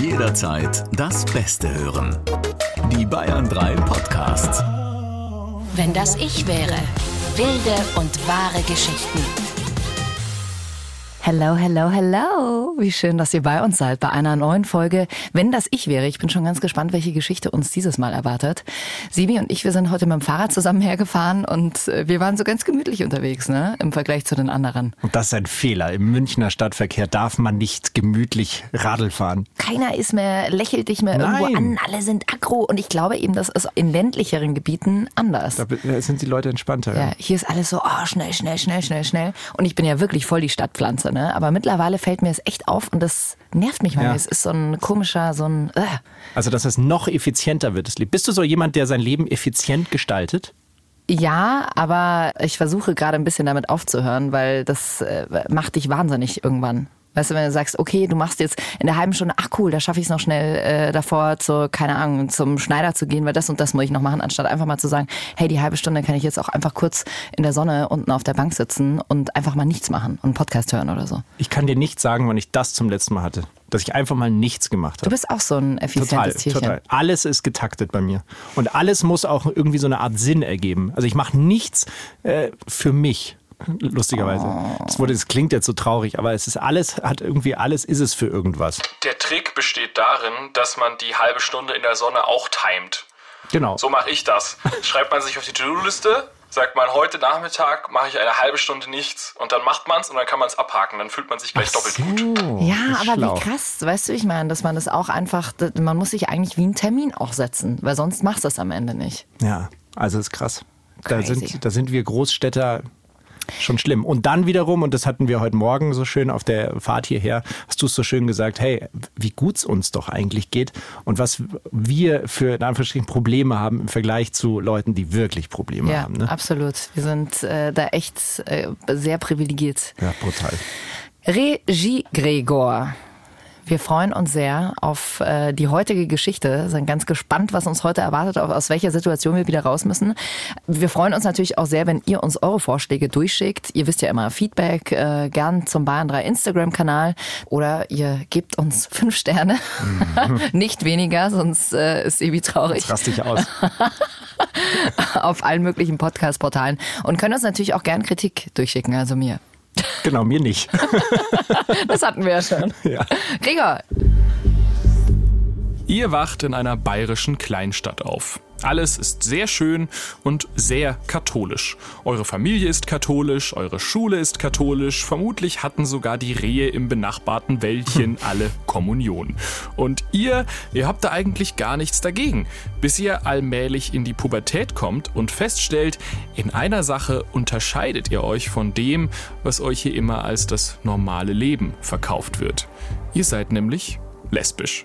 Jederzeit das Beste hören. Die Bayern 3 Podcasts. Wenn das ich wäre. Wilde und wahre Geschichten. Hello, hello, hello. Wie schön, dass ihr bei uns seid bei einer neuen Folge. Wenn das ich wäre, ich bin schon ganz gespannt, welche Geschichte uns dieses Mal erwartet. Sibi und ich, wir sind heute mit dem Fahrrad zusammen hergefahren und äh, wir waren so ganz gemütlich unterwegs, ne? Im Vergleich zu den anderen. Und das ist ein Fehler. Im Münchner Stadtverkehr darf man nicht gemütlich Radl fahren. Keiner ist mehr, lächelt dich mehr Nein. irgendwo an, alle sind aggro und ich glaube eben, das ist in ländlicheren Gebieten anders. Da da sind die Leute entspannter. Ja, hier ist alles so, oh, schnell, schnell, schnell, schnell, schnell. Und ich bin ja wirklich voll die Stadtpflanze, ne? Aber mittlerweile fällt mir es echt auf und das nervt mich manchmal. Ja. Es ist so ein komischer, so ein, äh. Also, dass es noch effizienter wird. das Leben. Bist du so jemand, der sein Leben effizient gestaltet? Ja, aber ich versuche gerade ein bisschen damit aufzuhören, weil das äh, macht dich wahnsinnig irgendwann. Weißt du, wenn du sagst, okay, du machst jetzt in der halben Stunde, ach cool, da schaffe ich es noch schnell äh, davor, zur, keine Ahnung, zum Schneider zu gehen, weil das und das muss ich noch machen, anstatt einfach mal zu sagen, hey, die halbe Stunde kann ich jetzt auch einfach kurz in der Sonne unten auf der Bank sitzen und einfach mal nichts machen und einen Podcast hören oder so. Ich kann dir nicht sagen, wann ich das zum letzten Mal hatte. Dass ich einfach mal nichts gemacht Du habe. bist auch so ein Total, effizientes Tierchen. total. Alles ist getaktet bei mir. Und alles muss auch irgendwie so eine Art Sinn ergeben. Also ich mache nichts äh, für mich. Lustigerweise. Das, wurde, das klingt jetzt so traurig, aber es ist alles, hat irgendwie alles, ist es für irgendwas. Der Trick besteht darin, dass man die halbe Stunde in der Sonne auch timet. Genau. So mache ich das. Schreibt man sich auf die To-Do-Liste, sagt man, heute Nachmittag mache ich eine halbe Stunde nichts und dann macht man es und dann kann man es abhaken. Dann fühlt man sich gleich doppelt gut. Ja, aber schlau. wie krass, weißt du, ich meine, dass man das auch einfach, man muss sich eigentlich wie einen Termin auch setzen, weil sonst machst du es am Ende nicht. Ja, also ist krass. Da sind, da sind wir Großstädter schon schlimm. Und dann wiederum, und das hatten wir heute Morgen so schön auf der Fahrt hierher, hast du es so schön gesagt, hey, wie gut es uns doch eigentlich geht und was wir für in Anführungsstrichen Probleme haben im Vergleich zu Leuten, die wirklich Probleme Ja, haben. Ne? absolut. Wir sind äh, da echt äh, sehr privilegiert. Ja, brutal. Regie Gregor. Wir freuen uns sehr auf äh, die heutige Geschichte, sind ganz gespannt, was uns heute erwartet, aus welcher Situation wir wieder raus müssen. Wir freuen uns natürlich auch sehr, wenn ihr uns eure Vorschläge durchschickt. Ihr wisst ja immer Feedback, äh, gern zum Bayern 3 Instagram-Kanal oder ihr gebt uns fünf Sterne, nicht weniger, sonst äh, ist Ebi traurig Jetzt raste ich aus. auf allen möglichen Podcast-Portalen und könnt uns natürlich auch gern Kritik durchschicken, also mir. Genau, mir nicht. Das hatten wir ja schon. Ja. Gregor, Ihr wacht in einer bayerischen Kleinstadt auf. Alles ist sehr schön und sehr katholisch. Eure Familie ist katholisch, eure Schule ist katholisch, vermutlich hatten sogar die Rehe im benachbarten Wäldchen alle Kommunion. Und ihr, ihr habt da eigentlich gar nichts dagegen, bis ihr allmählich in die Pubertät kommt und feststellt, in einer Sache unterscheidet ihr euch von dem, was euch hier immer als das normale Leben verkauft wird. Ihr seid nämlich lesbisch.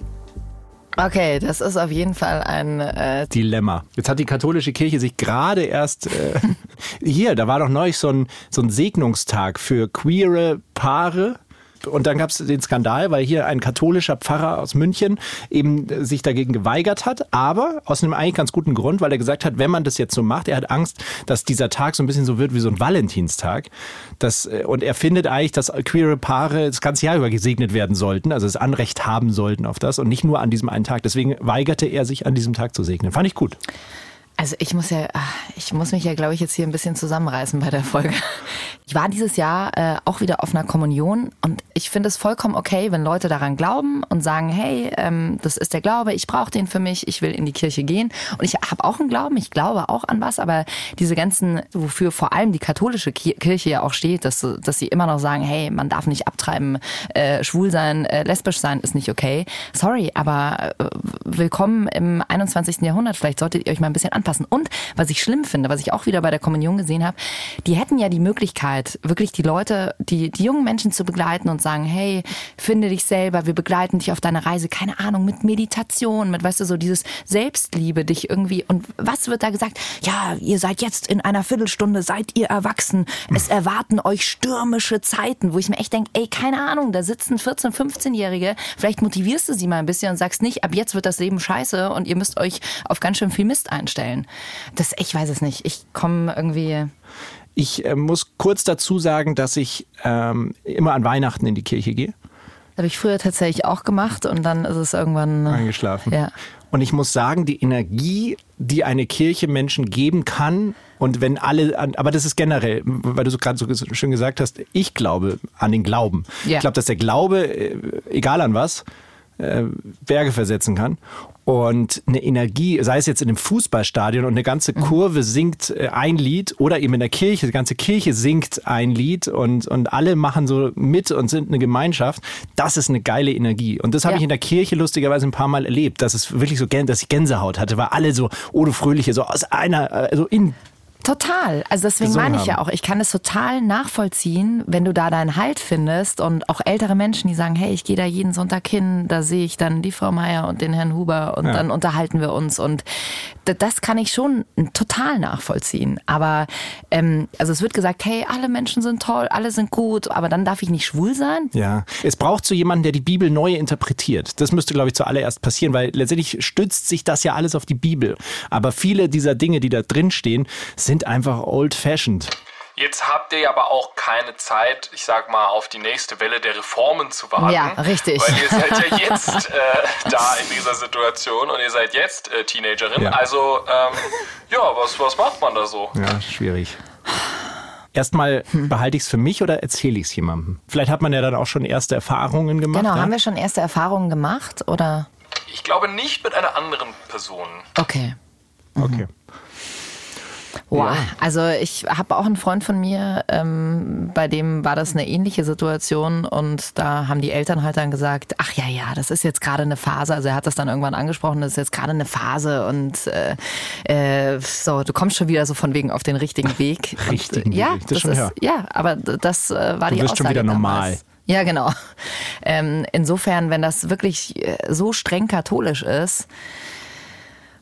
Okay, das ist auf jeden Fall ein äh, Dilemma. Jetzt hat die katholische Kirche sich gerade erst äh, hier, da war doch neulich so ein, so ein Segnungstag für queere Paare. Und dann gab es den Skandal, weil hier ein katholischer Pfarrer aus München eben äh, sich dagegen geweigert hat, aber aus einem eigentlich ganz guten Grund, weil er gesagt hat, wenn man das jetzt so macht, er hat Angst, dass dieser Tag so ein bisschen so wird wie so ein Valentinstag. Das, äh, und er findet eigentlich, dass queere Paare das ganze Jahr über gesegnet werden sollten, also das Anrecht haben sollten auf das und nicht nur an diesem einen Tag. Deswegen weigerte er sich an diesem Tag zu segnen. Fand ich gut. Also ich muss ja, ah, ich muss mich ja, glaube ich, jetzt hier ein bisschen zusammenreißen bei der Folge. Ich war dieses Jahr äh, auch wieder auf einer Kommunion und ich finde es vollkommen okay, wenn Leute daran glauben und sagen, hey, ähm, das ist der Glaube, ich brauche den für mich, ich will in die Kirche gehen. Und ich habe auch einen Glauben, ich glaube auch an was, aber diese ganzen, wofür vor allem die katholische Ki- Kirche ja auch steht, dass, dass sie immer noch sagen, hey, man darf nicht abtreiben, äh, schwul sein, äh, lesbisch sein ist nicht okay. Sorry, aber äh, willkommen im 21. Jahrhundert. Vielleicht solltet ihr euch mal ein bisschen anpassen. Und was ich schlimm finde, was ich auch wieder bei der Kommunion gesehen habe, die hätten ja die Möglichkeit, wirklich die Leute, die, die jungen Menschen zu begleiten und sagen, hey, finde dich selber, wir begleiten dich auf deiner Reise, keine Ahnung, mit Meditation, mit, weißt du, so dieses Selbstliebe, dich irgendwie, und was wird da gesagt? Ja, ihr seid jetzt in einer Viertelstunde, seid ihr erwachsen, es erwarten euch stürmische Zeiten, wo ich mir echt denke, ey, keine Ahnung, da sitzen 14-, 15-Jährige, vielleicht motivierst du sie mal ein bisschen und sagst nicht, ab jetzt wird das Leben scheiße und ihr müsst euch auf ganz schön viel Mist einstellen. Das, ich weiß es nicht. Ich komme irgendwie. Ich äh, muss kurz dazu sagen, dass ich ähm, immer an Weihnachten in die Kirche gehe. habe ich früher tatsächlich auch gemacht und dann ist es irgendwann. Eingeschlafen. Ja. Und ich muss sagen, die Energie, die eine Kirche Menschen geben kann, und wenn alle, an, aber das ist generell, weil du so gerade so schön gesagt hast, ich glaube an den Glauben. Ja. Ich glaube, dass der Glaube, äh, egal an was, äh, Berge versetzen kann. Und eine Energie, sei es jetzt in einem Fußballstadion und eine ganze Kurve singt äh, ein Lied oder eben in der Kirche, die ganze Kirche singt ein Lied und, und alle machen so mit und sind eine Gemeinschaft. Das ist eine geile Energie. Und das habe Ja. ich in der Kirche lustigerweise ein paar Mal erlebt, dass es wirklich so, dass ich Gänsehaut hatte, weil alle so, ohne Fröhliche, so aus einer, äh, so in Total. Also deswegen meine ich ja haben. auch, ich kann es total nachvollziehen, wenn du da deinen Halt findest und auch ältere Menschen, die sagen, hey, ich gehe da jeden Sonntag hin, da sehe ich dann die Frau Meier und den Herrn Huber und Ja. dann unterhalten wir uns und das kann ich schon total nachvollziehen. Aber ähm, also es wird gesagt, hey, alle Menschen sind toll, alle sind gut, aber dann darf ich nicht schwul sein? Ja, es braucht so jemanden, der die Bibel neu interpretiert. Das müsste, glaube ich, zuallererst passieren, weil letztendlich stützt sich das ja alles auf die Bibel. Aber viele dieser Dinge, die da drin stehen, sind einfach old-fashioned. Jetzt habt ihr aber auch keine Zeit, ich sag mal, auf die nächste Welle der Reformen zu warten. Ja, richtig. Weil ihr seid ja jetzt äh, da in dieser Situation und ihr seid jetzt äh, Teenagerin. Ja. Also, ähm, ja, was, was macht man da so? Ja, schwierig. Erstmal behalte ich es für mich oder erzähle ich es jemandem? Vielleicht hat man ja dann auch schon erste Erfahrungen gemacht. Genau, ja? haben wir schon erste Erfahrungen gemacht oder? Ich glaube nicht mit einer anderen Person. Okay. Okay. Wow. Also ich habe auch einen Freund von mir, ähm, bei dem war das eine ähnliche Situation und da haben die Eltern halt dann gesagt, ach ja, ja, das ist jetzt gerade eine Phase. Also er hat das dann irgendwann angesprochen, das ist jetzt gerade eine Phase und äh, äh, so, du kommst schon wieder so von wegen auf den richtigen Weg. Richtigen und, äh, ja, Weg, das das schon ist, her. ja, aber das äh, war Du die wirst schon Aussage wieder normal. damals. Ja, genau. Ähm, insofern, wenn das wirklich äh, so streng katholisch ist,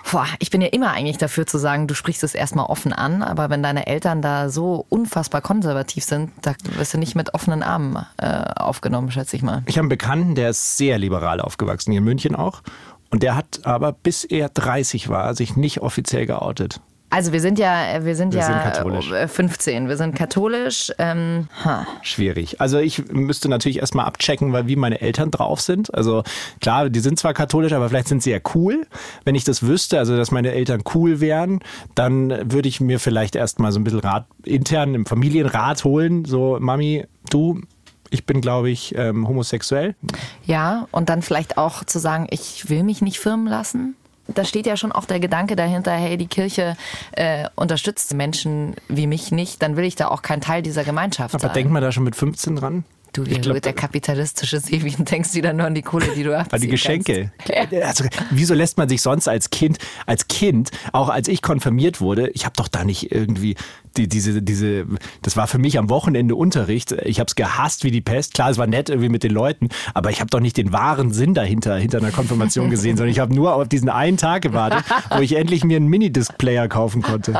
Boah, ich bin ja immer eigentlich dafür zu sagen, du sprichst es erstmal offen an, aber wenn deine Eltern da so unfassbar konservativ sind, da wirst du nicht mit offenen Armen äh, aufgenommen, schätze ich mal. Ich habe einen Bekannten, der ist sehr liberal aufgewachsen, hier in München auch. Und der hat aber, bis er 30 war, sich nicht offiziell geoutet. Also wir sind ja, wir sind Wir ja sind katholisch. äh, 15, wir sind katholisch. Ähm, ha. Schwierig. Also ich müsste natürlich erstmal abchecken, weil wie meine Eltern drauf sind. Also klar, die sind zwar katholisch, aber vielleicht sind sie ja cool. Wenn ich das wüsste, also dass meine Eltern cool wären, dann würde ich mir vielleicht erstmal so ein bisschen Rat intern im Familienrat holen. So, Mami, du, ich bin, glaube ich, ähm, homosexuell. Ja, und dann vielleicht auch zu sagen, ich will mich nicht firmen lassen. Da steht ja schon auch der Gedanke dahinter, hey, die Kirche äh, unterstützt Menschen wie mich nicht, dann will ich da auch kein Teil dieser Gemeinschaft Aber sein. denkt man da schon mit 15 dran? Du, wie glaub, der kapitalistische Seewien denkst wieder nur an die Kohle, die du abziehen An die Geschenke. Ja. Also, wieso lässt man sich sonst als Kind, als Kind, auch als ich konfirmiert wurde, ich habe doch da nicht irgendwie die, diese, diese, das war für mich am Wochenende Unterricht. Ich habe es gehasst wie die Pest. Klar, es war nett irgendwie mit den Leuten, aber ich habe doch nicht den wahren Sinn dahinter, hinter einer Konfirmation gesehen, sondern ich habe nur auf diesen einen Tag gewartet, wo ich endlich mir einen Minidisc-Player kaufen konnte.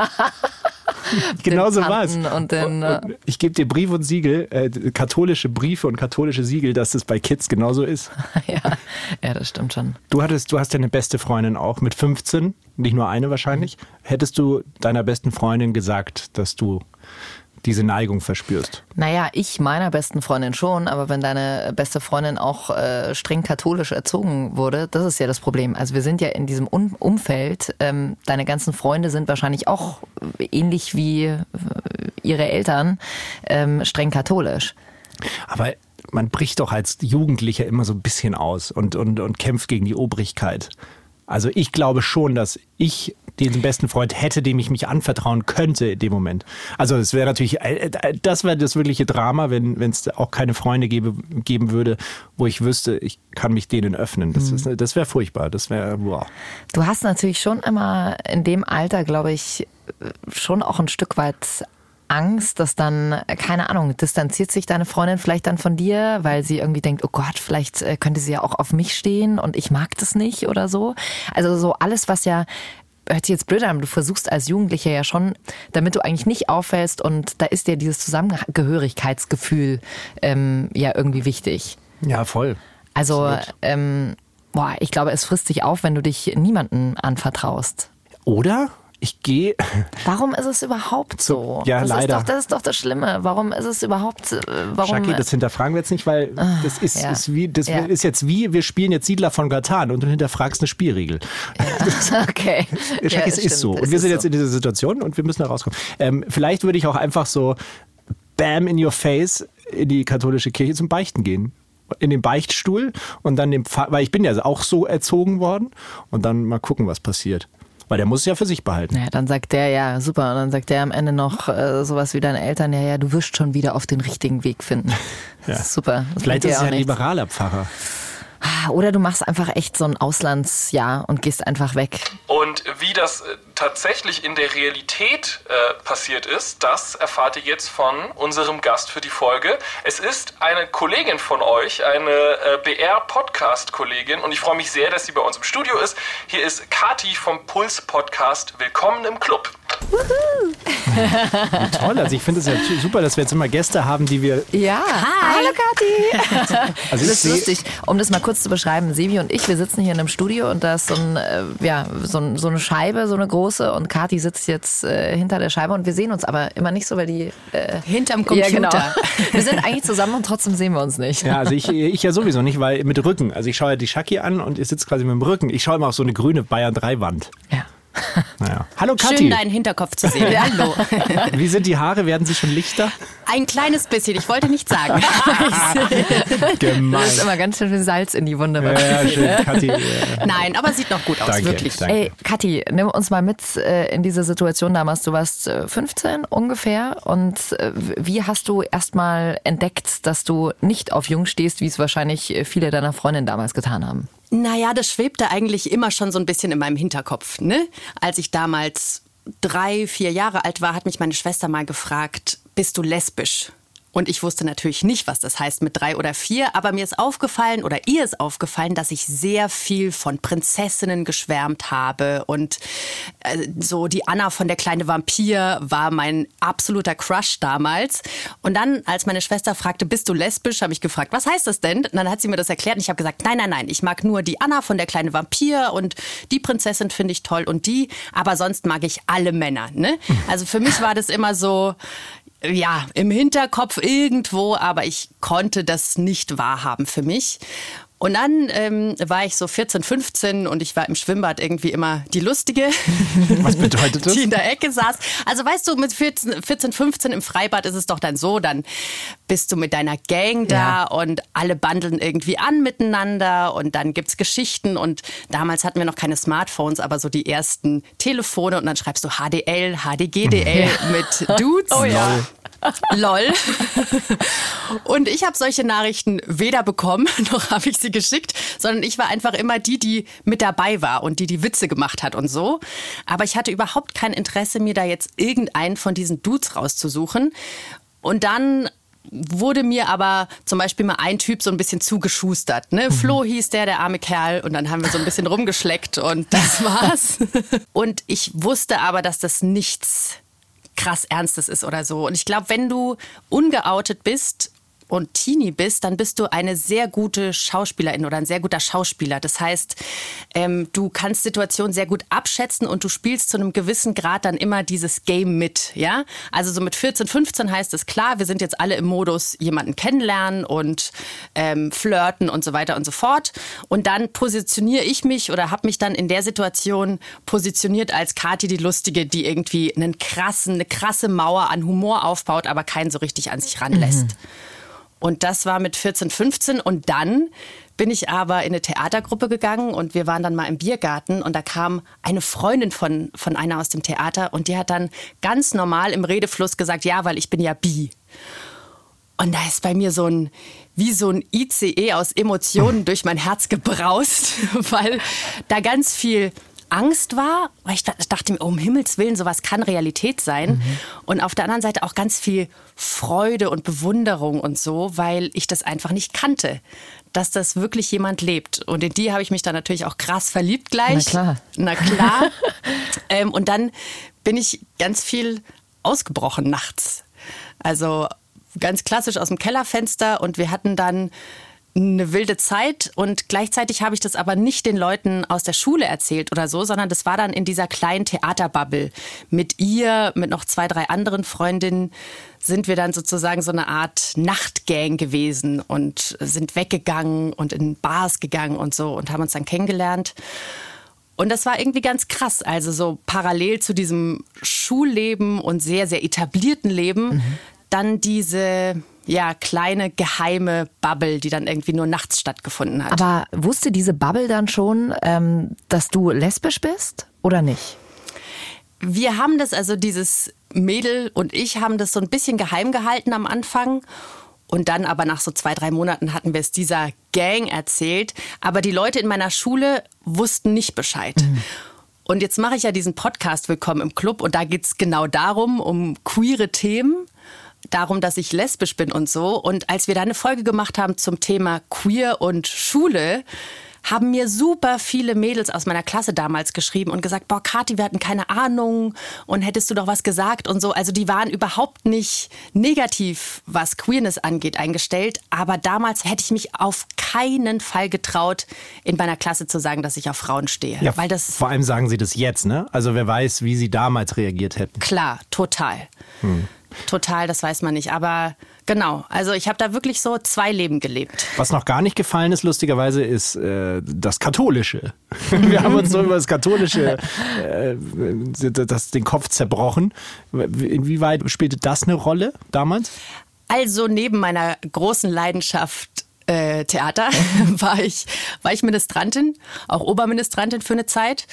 genau so war es. Ich gebe dir Brief und Siegel, äh, katholische Briefe und katholische Siegel, dass das bei Kids genauso ist. ja, ja, das stimmt schon. Du hattest, du hast ja eine beste Freundin auch mit 15, nicht nur eine wahrscheinlich. Hättest du deiner besten Freundin gesagt, dass du diese Neigung verspürst? Naja, ich meiner besten Freundin schon, aber wenn deine beste Freundin auch äh, streng katholisch erzogen wurde, das ist ja das Problem. Also wir sind ja in diesem Un Umfeld, ähm, deine ganzen Freunde sind wahrscheinlich auch ähnlich wie äh, ihre Eltern ähm, streng katholisch. Aber man bricht doch als Jugendlicher immer so ein bisschen aus und, und, und kämpft gegen die Obrigkeit. Also ich glaube schon, dass ich diesen besten Freund hätte, dem ich mich anvertrauen könnte in dem Moment. Also es wäre natürlich, äh, äh, das wäre das wirkliche Drama, wenn es auch keine Freunde gäbe, geben würde, wo ich wüsste, ich kann mich denen öffnen. Das, ist- das wäre furchtbar. Das wäre, wow. Du hast natürlich schon immer in dem Alter, glaube ich, schon auch ein Stück weit Angst, dass dann, äh, keine Ahnung, distanziert sich deine Freundin vielleicht dann von dir, weil sie irgendwie denkt, oh Gott, vielleicht könnte sie ja auch auf mich stehen und ich mag das nicht oder so. Also so alles, was ja hört sich jetzt blöd an, aber du versuchst als Jugendlicher ja schon, damit du eigentlich nicht auffällst und da ist dir dieses Zusammengehörigkeitsgefühl ähm, ja irgendwie wichtig. Ja, voll. Also, ähm, boah, ich glaube, es frisst dich auf, wenn du dich niemanden anvertraust. Oder ich gehe. Warum ist es überhaupt so? Ja, das leider. Ist doch, das ist doch das Schlimme. Warum ist es überhaupt, äh, warum... Shaki, das hinterfragen wir jetzt nicht, weil das ist, ja. ist wie, das Ja. ist jetzt wie, wir spielen jetzt Siedler von Katan und du hinterfragst eine Spielregel. okay. Shaki, Ja, es ist so. Und wir sind jetzt so. in dieser Situation und wir müssen da rauskommen. Ähm, vielleicht würde ich auch einfach so bam in your face in die katholische Kirche zum Beichten gehen. In den Beichtstuhl und dann dem Pfarrer, weil ich bin ja auch so erzogen worden und dann mal gucken, was passiert. Weil der muss es ja für sich behalten. Ja, dann sagt der, ja, super. Und dann sagt der am Ende noch äh, sowas wie deine Eltern, ja, ja, du wirst schon wieder auf den richtigen Weg finden. Das ist super. Das Vielleicht ist es auch ja ein nichts. liberaler Pfarrer. Oder du machst einfach echt so ein Auslandsjahr und gehst einfach weg. Und das äh, tatsächlich in der Realität äh, passiert ist, das erfahrt ihr jetzt von unserem Gast für die Folge. Es ist eine Kollegin von euch, eine äh, BR-Podcast-Kollegin und ich freue mich sehr, dass sie bei uns im Studio ist. Hier ist Kati vom Puls-Podcast. Willkommen im Club. Toll, also ich finde es ja super, dass wir jetzt immer Gäste haben, die wir. Ja. Hallo Kathi. Also Das ist lustig. Um das mal kurz zu beschreiben, Sevi und ich, wir sitzen hier in einem Studio und da ist so, ein, äh, ja, so, ein, so eine Scheibe, so eine große und Kathi sitzt jetzt äh, hinter der Scheibe und wir sehen uns aber immer nicht so, weil die... Äh, Hinterm Computer. Ja, genau. Wir sind eigentlich zusammen und trotzdem sehen wir uns nicht. Ja, also ich, ich ja sowieso nicht, weil mit Rücken. Also ich schaue ja die Shaki an und ihr sitzt quasi mit dem Rücken. Ich schaue immer auf so eine grüne Bayern 3 Wand. Ja. Naja. Hallo Schön, Kathi. deinen Hinterkopf zu sehen. Hallo. Wie sind die Haare? Werden sie schon lichter? Ein kleines bisschen, ich wollte nicht sagen. Gemein. ist immer ganz schön viel Salz in die Wunde. Ja, ja, schön. Kathi. äh, Nein, aber sieht noch gut aus, Danke, wirklich. danke. Ey, Kathi, nimm uns mal mit äh, in diese Situation damals. Du warst äh, 15 ungefähr und äh, wie hast du erstmal entdeckt, dass du nicht auf Jung stehst, wie es wahrscheinlich äh, viele deiner Freundinnen damals getan haben? Naja, das schwebte eigentlich immer schon so ein bisschen in meinem Hinterkopf. Ne? Als ich damals drei, vier Jahre alt war, hat mich meine Schwester mal gefragt, bist du lesbisch? Und ich wusste natürlich nicht, was das heißt mit drei oder vier, aber mir ist aufgefallen oder ihr ist aufgefallen, dass ich sehr viel von Prinzessinnen geschwärmt habe und äh, so die Anna von der kleine Vampir war mein absoluter Crush damals. Und dann, als meine Schwester fragte, bist du lesbisch, habe ich gefragt, was heißt das denn? Und dann hat sie mir das erklärt und ich habe gesagt, nein, nein, nein, ich mag nur die Anna von der kleine Vampir und die Prinzessin finde ich toll und die, aber sonst mag ich alle Männer. Ne? Also für mich war das immer so, ja, im Hinterkopf irgendwo, aber ich konnte das nicht wahrhaben für mich. Und dann ähm, war ich so 14, 15 und ich war im Schwimmbad irgendwie immer die Lustige. Was bedeutet das? Die in der Ecke saß. Also weißt du, mit 14, 14, 15 im Freibad ist es doch dann so, dann bist du mit deiner Gang da Ja. und alle bandeln irgendwie an miteinander und dann gibt's Geschichten und damals hatten wir noch keine Smartphones, aber so die ersten Telefone und dann schreibst du HDL, HDGDL mit Dudes. Oh ja. Lol. Und ich habe solche Nachrichten weder bekommen, noch habe ich sie geschickt, sondern ich war einfach immer die, die mit dabei war und die die Witze gemacht hat und so. Aber ich hatte überhaupt kein Interesse, mir da jetzt irgendeinen von diesen Dudes rauszusuchen. Und dann wurde mir aber zum Beispiel mal ein Typ so ein bisschen zugeschustert. Ne? Flo hieß der, der arme Kerl. Und dann haben wir so ein bisschen rumgeschleckt und das war's. Und ich wusste aber, dass das nichts krass Ernstes ist oder so. Und ich glaube, wenn du ungeoutet bist und Teenie bist, dann bist du eine sehr gute Schauspielerin oder ein sehr guter Schauspieler. Das heißt, ähm, du kannst Situationen sehr gut abschätzen und du spielst zu einem gewissen Grad dann immer dieses Game mit. Ja, also so mit 14, 15 heißt es klar, wir sind jetzt alle im Modus jemanden kennenlernen und ähm, flirten und so weiter und so fort. Und dann positioniere ich mich oder habe mich dann in der Situation positioniert als Kathi die Lustige, die irgendwie einen krassen, eine krasse Mauer an Humor aufbaut, aber keinen so richtig an sich ranlässt. Und das war mit 14, 15 und dann bin ich aber in eine Theatergruppe gegangen und wir waren dann mal im Biergarten und da kam eine Freundin von, von einer aus dem Theater und die hat dann ganz normal im Redefluss gesagt, ja, weil ich bin ja bi. Und da ist bei mir so ein, wie so ein ICE aus Emotionen durch mein Herz gebraust, weil da ganz viel Angst war, weil ich da- dachte mir, oh, um Himmels Willen, sowas kann Realität sein. Und auf der anderen Seite auch ganz viel Freude und Bewunderung und so, weil ich das einfach nicht kannte, dass das wirklich jemand lebt. Und in die habe ich mich dann natürlich auch krass verliebt gleich. Na klar. Na klar. ähm, und dann bin ich ganz viel ausgebrochen nachts. Also ganz klassisch aus dem Kellerfenster und wir hatten dann eine wilde Zeit und gleichzeitig habe ich das aber nicht den Leuten aus der Schule erzählt oder so, sondern das war dann in dieser kleinen Theaterbubble. Mit ihr, mit noch zwei, drei anderen Freundinnen sind wir dann sozusagen so eine Art Nachtgang gewesen und sind weggegangen und in Bars gegangen und so und haben uns dann kennengelernt. Und das war irgendwie ganz krass. Also so parallel zu diesem Schulleben und sehr, sehr etablierten Leben, mhm. dann diese ja, kleine geheime Bubble, die dann irgendwie nur nachts stattgefunden hat. Aber wusste diese Bubble dann schon, ähm, dass du lesbisch bist oder nicht? Wir haben das, also dieses Mädel und ich haben das so ein bisschen geheim gehalten am Anfang. Und dann aber nach so zwei, drei Monaten hatten wir es dieser Gang erzählt. Aber die Leute in meiner Schule wussten nicht Bescheid. Mhm. Und jetzt mache ich ja diesen Podcast Willkommen im Club und da geht es genau darum, um queere Themen darum, dass ich lesbisch bin und so. Und als wir da eine Folge gemacht haben zum Thema Queer und Schule, haben mir super viele Mädels aus meiner Klasse damals geschrieben und gesagt, boah, Kathi, wir hatten keine Ahnung und hättest du doch was gesagt und so. Also die waren überhaupt nicht negativ, was Queerness angeht, eingestellt. Aber damals hätte ich mich auf keinen Fall getraut, in meiner Klasse zu sagen, dass ich auf Frauen stehe. Ja, weil das vor allem sagen sie das jetzt, ne? Also wer weiß, wie sie damals reagiert hätten. Klar, total. Hm. Total, das weiß man nicht. Aber genau, also ich habe da wirklich so zwei Leben gelebt. Was noch gar nicht gefallen ist, lustigerweise, ist äh, das Katholische. Wir haben uns so über das Katholische äh, das, den Kopf zerbrochen. Inwieweit spielte das eine Rolle damals? Also neben meiner großen Leidenschaft äh, Theater war ich, war ich Ministrantin, auch Oberministrantin für eine Zeit.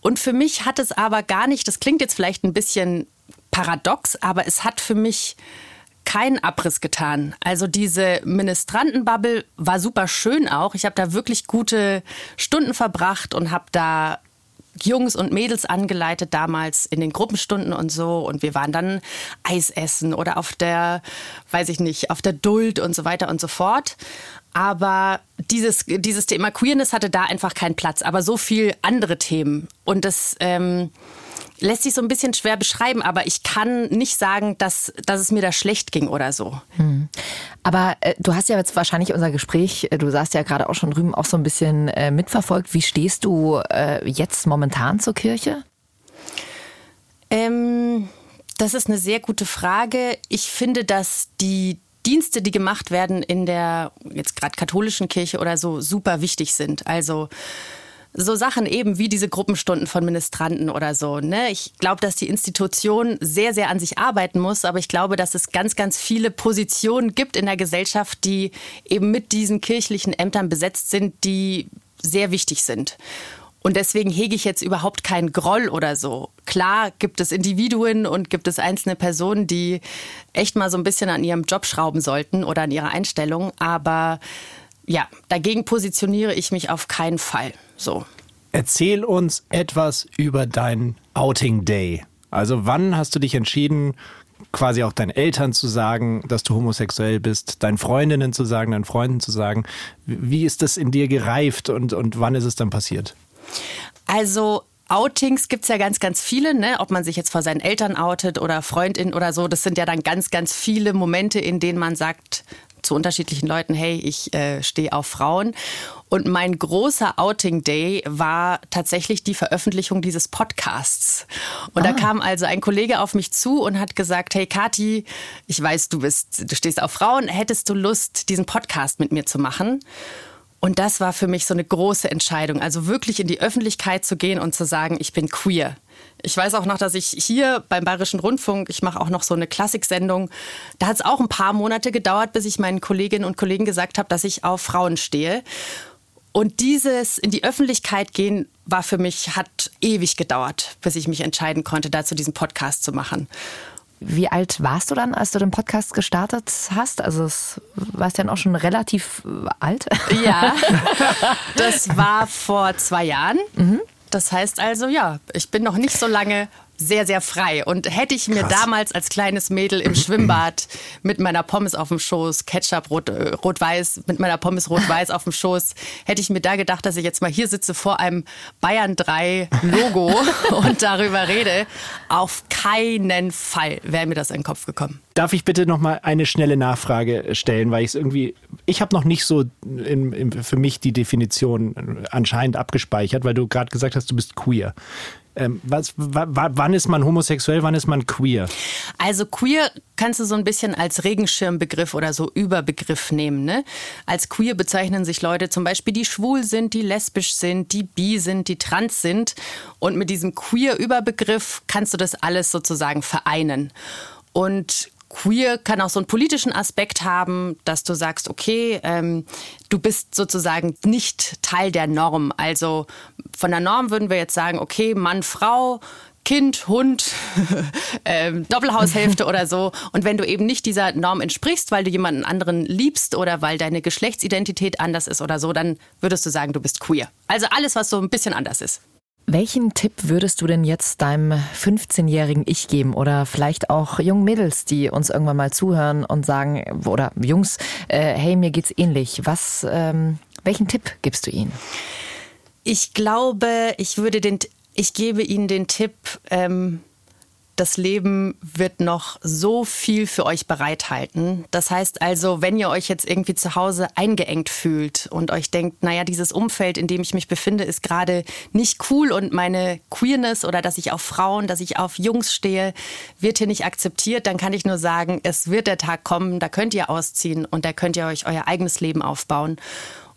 Und für mich hat es aber gar nicht, das klingt jetzt vielleicht ein bisschen paradox, aber es hat für mich keinen Abriss getan. Also diese Ministrantenbubble war super schön auch. Ich habe da wirklich gute Stunden verbracht und habe da Jungs und Mädels angeleitet damals in den Gruppenstunden und so und wir waren dann Eis essen oder auf der, weiß ich nicht, auf der Duld und so weiter und so fort. Aber dieses, dieses Thema Queerness hatte da einfach keinen Platz, aber so viel andere Themen. Und das, ähm, lässt sich so ein bisschen schwer beschreiben, aber ich kann nicht sagen, dass, dass es mir da schlecht ging oder so. Hm. Aber äh, du hast ja jetzt wahrscheinlich unser Gespräch, äh, du saßt ja gerade auch schon drüben, auch so ein bisschen äh, mitverfolgt. Wie stehst du äh, jetzt momentan zur Kirche? Ähm, das ist eine sehr gute Frage. Ich finde, dass die Dienste, die gemacht werden in der jetzt gerade katholischen Kirche oder so, super wichtig sind. Also so Sachen eben wie diese Gruppenstunden von Ministranten oder so. Ne? Ich glaube, dass die Institution sehr, sehr an sich arbeiten muss, aber ich glaube, dass es ganz, ganz viele Positionen gibt in der Gesellschaft, die eben mit diesen kirchlichen Ämtern besetzt sind, die sehr wichtig sind. Und deswegen hege ich jetzt überhaupt keinen Groll oder so. Klar gibt es Individuen und gibt es einzelne Personen, die echt mal so ein bisschen an ihrem Job schrauben sollten oder an ihrer Einstellung, aber ja, dagegen positioniere ich mich auf keinen Fall. So. Erzähl uns etwas über deinen Outing Day. Also wann hast du dich entschieden, quasi auch deinen Eltern zu sagen, dass du homosexuell bist, deinen Freundinnen zu sagen, deinen Freunden zu sagen. Wie ist das in dir gereift und, und wann ist es dann passiert? Also Outings gibt es ja ganz, ganz viele, ne? ob man sich jetzt vor seinen Eltern outet oder Freundin oder so. Das sind ja dann ganz, ganz viele Momente, in denen man sagt, zu unterschiedlichen Leuten, hey, ich äh, stehe auf Frauen. Und mein großer Outing Day war tatsächlich die Veröffentlichung dieses Podcasts. Und ah. da kam also ein Kollege auf mich zu und hat gesagt, hey Kati, ich weiß, du bist, du stehst auf Frauen, hättest du Lust, diesen Podcast mit mir zu machen? Und das war für mich so eine große Entscheidung, also wirklich in die Öffentlichkeit zu gehen und zu sagen, ich bin queer. Ich weiß auch noch, dass ich hier beim Bayerischen Rundfunk, ich mache auch noch so eine Klassiksendung, da hat es auch ein paar Monate gedauert, bis ich meinen Kolleginnen und Kollegen gesagt habe, dass ich auf Frauen stehe. Und dieses in die Öffentlichkeit gehen war für mich, hat ewig gedauert, bis ich mich entscheiden konnte, dazu diesen Podcast zu machen. Wie alt warst du dann, als du den Podcast gestartet hast? Also es warst ja auch schon relativ alt. Ja, das war vor zwei Jahren. Mhm. Das heißt also, ja, ich bin noch nicht so lange sehr, sehr frei. Und hätte ich mir Krass. damals als kleines Mädel im Schwimmbad mit meiner Pommes auf dem Schoß, Ketchup rot, äh, rot-weiß, mit meiner Pommes rot-weiß auf dem Schoß, hätte ich mir da gedacht, dass ich jetzt mal hier sitze vor einem Bayern 3 Logo und darüber rede. Auf keinen Fall wäre mir das in den Kopf gekommen. Darf ich bitte noch mal eine schnelle Nachfrage stellen, weil ich es irgendwie, ich habe noch nicht so in, in, für mich die Definition anscheinend abgespeichert, weil du gerade gesagt hast, du bist queer. Ähm, was, wann ist man homosexuell, wann ist man queer? Also queer kannst du so ein bisschen als Regenschirmbegriff oder so Überbegriff nehmen. Ne? Als queer bezeichnen sich Leute zum Beispiel, die schwul sind, die lesbisch sind, die bi sind, die trans sind. Und mit diesem queer-Überbegriff kannst du das alles sozusagen vereinen. Und Queer kann auch so einen politischen Aspekt haben, dass du sagst, okay, ähm, du bist sozusagen nicht Teil der Norm. Also von der Norm würden wir jetzt sagen, okay, Mann, Frau, Kind, Hund, ähm, Doppelhaushälfte oder so. Und wenn du eben nicht dieser Norm entsprichst, weil du jemanden anderen liebst oder weil deine Geschlechtsidentität anders ist oder so, dann würdest du sagen, du bist queer. Also alles, was so ein bisschen anders ist. Welchen Tipp würdest du denn jetzt deinem 15-jährigen Ich geben oder vielleicht auch jungen Mädels, die uns irgendwann mal zuhören und sagen, oder Jungs, äh, hey, mir geht's ähnlich. Was, ähm, welchen Tipp gibst du ihnen? Ich glaube, ich würde den, ich gebe ihnen den Tipp, ähm, das Leben wird noch so viel für euch bereithalten. Das heißt also, wenn ihr euch jetzt irgendwie zu Hause eingeengt fühlt und euch denkt, naja, dieses Umfeld, in dem ich mich befinde, ist gerade nicht cool und meine Queerness oder dass ich auf Frauen, dass ich auf Jungs stehe, wird hier nicht akzeptiert, dann kann ich nur sagen, es wird der Tag kommen, da könnt ihr ausziehen und da könnt ihr euch euer eigenes Leben aufbauen.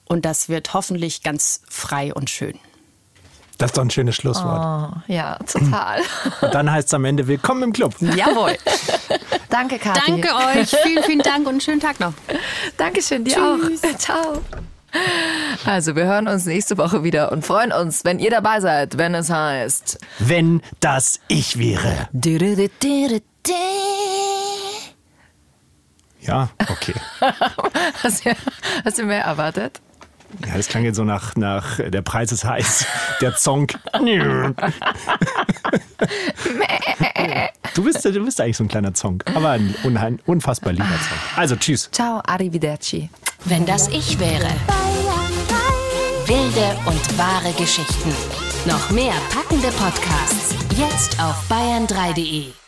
Und das wird hoffentlich ganz frei und schön. Das ist doch ein schönes Schlusswort. Oh, ja, total. Und dann heißt es am Ende Willkommen im Club. Jawohl. Danke, Kathi. Danke euch. Vielen, vielen Dank und einen schönen Tag noch. Dankeschön, dir Tschüss. auch. Ciao. Also, wir hören uns nächste Woche wieder und freuen uns, wenn ihr dabei seid, wenn es heißt. Wenn das ich wäre. Ja, okay. hast, du, hast du mehr erwartet? Ja, das klang jetzt so nach, nach Der Preis ist heiß, der Zonk. du, bist, du bist eigentlich so ein kleiner Zonk, aber ein unheim, unfassbar lieber Zonk. Also tschüss. Ciao, arrivederci. Wenn das ich wäre. Wilde und wahre Geschichten. Noch mehr packende Podcasts. Jetzt auf bayern3.de.